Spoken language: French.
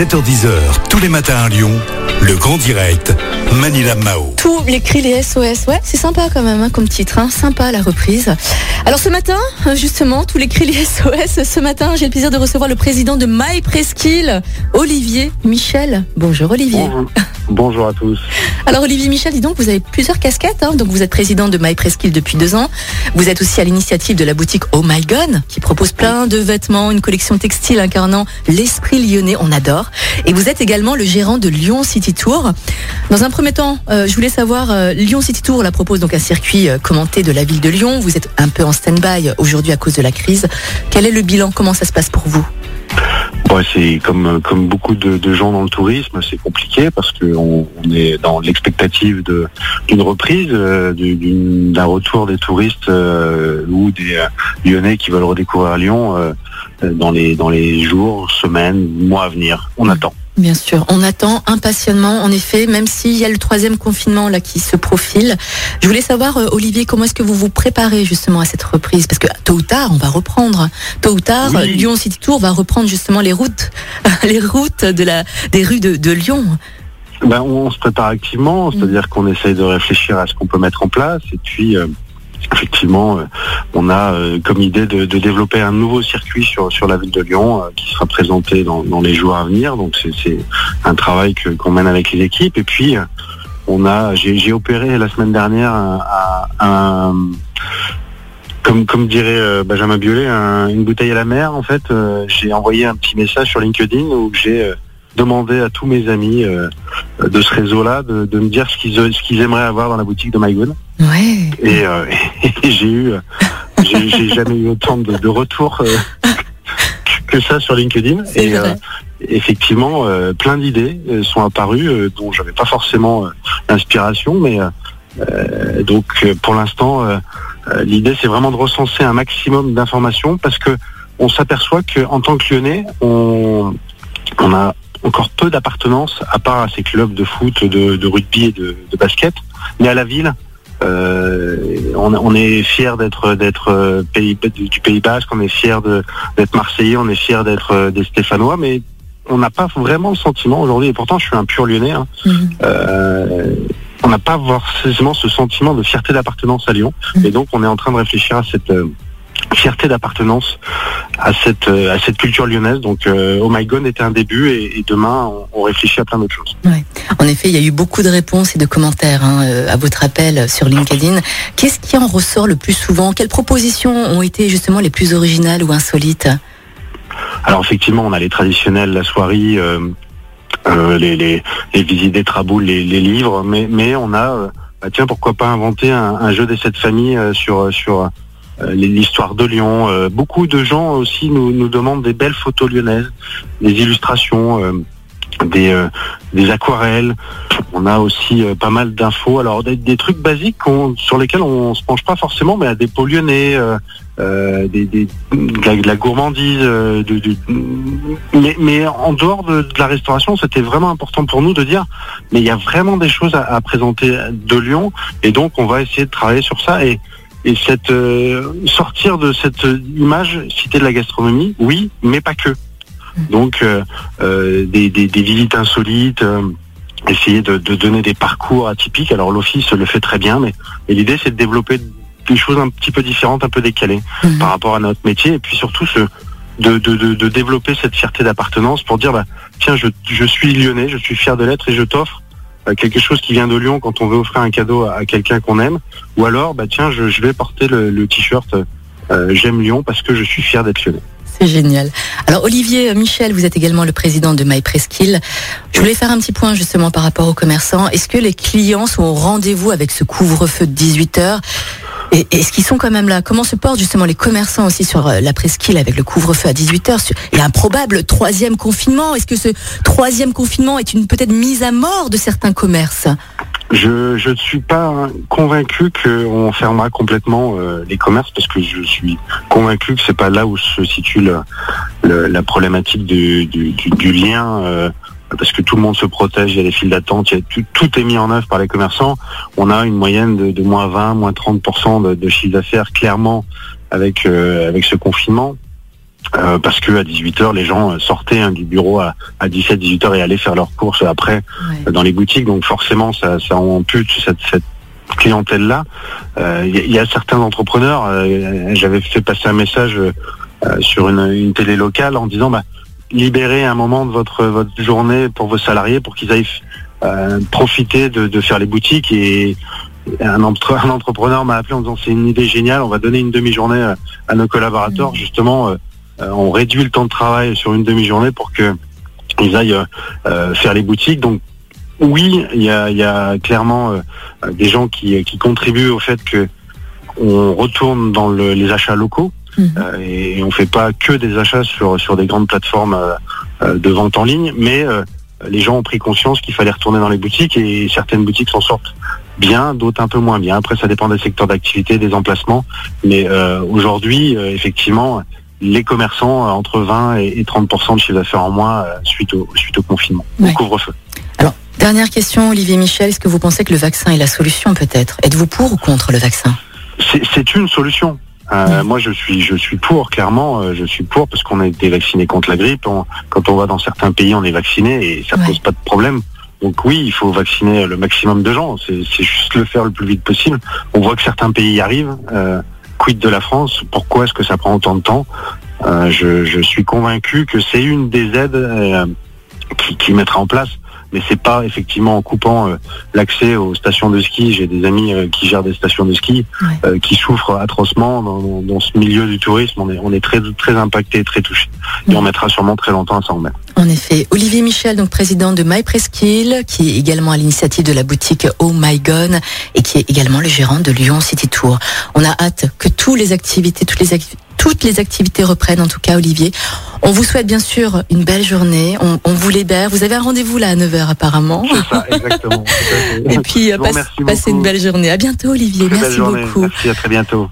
7h10h, tous les matins à Lyon, le grand direct, Manila Mao. Tous les cris, les SOS, ouais, c'est sympa quand même hein, comme titre, hein. sympa la reprise. Alors ce matin, justement, tous les cris, les SOS, ce matin, j'ai le plaisir de recevoir le président de My Presqu'île, Olivier Michel. Bonjour Olivier. Bonjour. Bonjour à tous. Alors Olivier Michel, dis donc, vous avez plusieurs casquettes. Hein. Donc vous êtes président de My Presqu'île depuis deux ans. Vous êtes aussi à l'initiative de la boutique Oh My Gun, qui propose plein de vêtements, une collection textile incarnant l'esprit lyonnais. On adore. Et vous êtes également le gérant de Lyon City Tour. Dans un premier temps, euh, je voulais savoir, euh, Lyon City Tour la propose donc un circuit euh, commenté de la ville de Lyon. Vous êtes un peu en stand-by aujourd'hui à cause de la crise. Quel est le bilan? Comment ça se passe pour vous? Ouais, c'est comme comme beaucoup de, de gens dans le tourisme, c'est compliqué parce qu'on on est dans l'expectative de d'une reprise, euh, d'une- d'un retour des touristes euh, ou des euh, Lyonnais qui veulent redécouvrir Lyon dans les dans les jours, semaines, mois à venir. On attend. Bien sûr, on attend impatiemment, en effet, même s'il y a le troisième confinement là qui se profile. Je voulais savoir, euh, Olivier, comment est-ce que vous vous préparez justement à cette reprise? Parce que tôt ou tard, on va reprendre. Tôt ou tard, Oui. Lyon City Tour va reprendre justement les routes, les routes de la, des rues de, de Lyon. Ben, on, on se prépare activement, c'est-à-dire qu'on essaye de réfléchir à ce qu'on peut mettre en place et puis euh, effectivement euh, on a euh, comme idée de, développer un nouveau circuit sur, la ville de Lyon euh, qui sera présenté dans, les jours à venir. Donc c'est- un travail qu'on mène avec les équipes et puis on a j'ai opéré la semaine dernière comme, dirait Benjamin Biolay, un- une bouteille à la mer. En fait, j'ai envoyé un petit message sur LinkedIn où j'ai demandé à tous mes amis de ce réseau-là de, me dire ce qu'ils aimeraient avoir dans la boutique de MyGood. Ouais. Et, euh, et j'ai eu, euh, j'ai jamais eu autant de, de retours euh, que ça sur LinkedIn. Et effectivement, plein d'idées sont apparues dont j'avais pas forcément l'inspiration, mais donc pour l'instant, l'idée c'est vraiment de recenser un maximum d'informations parce que on s'aperçoit qu'en tant que Lyonnais, on, on a encore peu d'appartenance à part à ces clubs de foot, de, de rugby et de, de basket, mais à la ville. Euh, on, on est fier d'être d'être euh, pays, du Pays Basque, on est fier d'être Marseillais, on est fier d'être euh, des Stéphanois, mais on n'a pas vraiment le sentiment aujourd'hui, et pourtant je suis un pur lyonnais, hein, Mhm. euh, on n'a pas forcément ce sentiment de fierté d'appartenance à Lyon, Mhm. et donc on est en train de réfléchir à cette euh, fierté d'appartenance à cette euh, à cette culture lyonnaise. Donc euh, Oh My God était un début, et, et demain on, on réfléchit à plein d'autres choses. En effet, il y a eu beaucoup de réponses et de commentaires hein, euh, à votre appel sur LinkedIn. Qu'est-ce qui en ressort le plus souvent? Quelles propositions ont été justement les plus originales ou insolites? Alors effectivement, on a les traditionnels, la soirée, euh, euh, les, les, les visites des traboules, les, les livres, mais, mais on a, bah tiens, pourquoi pas inventer un, un jeu des sept familles sur, sur l'histoire de Lyon. Euh, beaucoup de gens aussi nous, demandent des belles photos lyonnaises, des illustrations. euh, des, euh, aquarelles, on a aussi euh, pas mal d'infos. Alors des, trucs basiques sur lesquels on se penche pas forcément, mais à des pots lyonnais, euh, euh, de, la, gourmandise. euh, mais, en dehors de, de la restauration, c'était vraiment important pour nous de dire, mais il y a vraiment des choses à, à présenter de Lyon, et donc on va essayer de travailler sur ça et et cette euh, sortir de cette image cité de la gastronomie, oui, mais pas que. Donc euh, euh, des, des, des visites insolites. euh, essayer de, de donner des parcours atypiques. Alors l'office le fait très bien, mais et l'idée c'est de développer des choses un petit peu différentes, un peu décalées Mhm. par rapport à notre métier, et puis surtout ce, de, de, de, de développer cette fierté d'appartenance pour dire bah, tiens je, je suis lyonnais, je suis fier de l'être et je t'offre quelque chose qui vient de Lyon quand on veut offrir un cadeau à, quelqu'un qu'on aime, ou alors bah tiens je, vais porter le, t-shirt euh, j'aime Lyon parce que je suis fier d'être lyonnais. C'est génial. Alors Olivier euh, Michel, vous êtes également le président de My Presqu'île. Je voulais faire un petit point justement par rapport aux commerçants. Est-ce que les clients sont au rendez-vous avec ce couvre-feu de 18 heures? Et est-ce qu'ils sont quand même là? Comment se portent justement les commerçants aussi sur euh, la presqu'île avec le couvre-feu à 18 heures? Il y a un probable troisième confinement. Est-ce que ce troisième confinement est une peut-être mise à mort de certains commerces? Je, ne suis pas convaincu qu'on fermera complètement euh, les commerces parce que je suis convaincu que c'est pas là où se situe la problématique du, lien euh, parce que tout le monde se protège, il y a des files d'attente, tout est mis en œuvre par les commerçants. On a une moyenne de, de moins 20, moins 30% de, de chiffre d'affaires clairement avec, euh, avec ce confinement. Euh, parce que à 18h, les gens sortaient hein, du bureau à, 17-18h et allaient faire leurs courses après dans les boutiques. Donc forcément, ça, ça ampute cette, cette clientèle-là. Il y, a certains entrepreneurs, j'avais fait passer un message sur une, une, télé locale en disant bah, libérez un moment de votre, votre journée pour vos salariés pour qu'ils aillent profiter de, de, faire les boutiques et un, entrepreneur m'a appelé en disant c'est une idée géniale, on va donner une demi-journée euh, à nos collaborateurs. Mmh. Justement, euh, euh, on réduit le temps de travail sur une demi-journée pour que ils aillent faire les boutiques. Donc oui, il y a, clairement des gens qui, contribuent au fait que on retourne dans les achats locaux mmh. et, on fait pas que des achats sur sur des grandes plateformes de vente en ligne, mais les gens ont pris conscience qu'il fallait retourner dans les boutiques et certaines boutiques s'en sortent bien, d'autres un peu moins bien. Après, ça dépend des secteurs d'activité, des emplacements. Mais euh, aujourd'hui, euh, effectivement, les commerçants euh, entre 20 et 30% de chiffre d'affaires en moins suite au suite au confinement, au couvre-feu. Alors, dernière question, Olivier Michel, est-ce que vous pensez que le vaccin est la solution peut-être? Êtes-vous pour ou contre le vaccin? C'est une solution. Moi, je suis, je suis pour, clairement. je suis pour parce qu'on a été vacciné contre la grippe. quand on va dans certains pays, on est vacciné et ça pose pas de problème. Donc oui, il faut vacciner le maximum de gens. C'est juste le faire le plus vite possible. On voit que certains pays y arrivent. Euh, quid de la France? Pourquoi est-ce que ça prend autant de temps? Euh, je, suis convaincu que c'est une des aides euh, qui, qui mettra en place mais c'est pas effectivement en coupant euh, l'accès aux stations de ski. J'ai des amis euh, qui gèrent des stations de ski euh, qui souffrent atrocement dans, ce milieu du tourisme. On est, on est très très impacté, très touché. Et on mettra sûrement très longtemps à s'en remettre. En effet, Olivier Michel, donc président de MyPresskill, qui est également à l'initiative de la boutique Oh My Gone et qui est également le gérant de Lyon City Tour. On a hâte que toutes les activités, toutes les activités toutes les activités reprennent, en tout cas, Olivier. On vous souhaite bien sûr une belle journée. On, vous libère. Vous avez un rendez-vous là à 9h apparemment. C'est ça, exactement. Et puis, passez une belle journée. À bientôt, Olivier. Merci beaucoup. Merci, à très bientôt.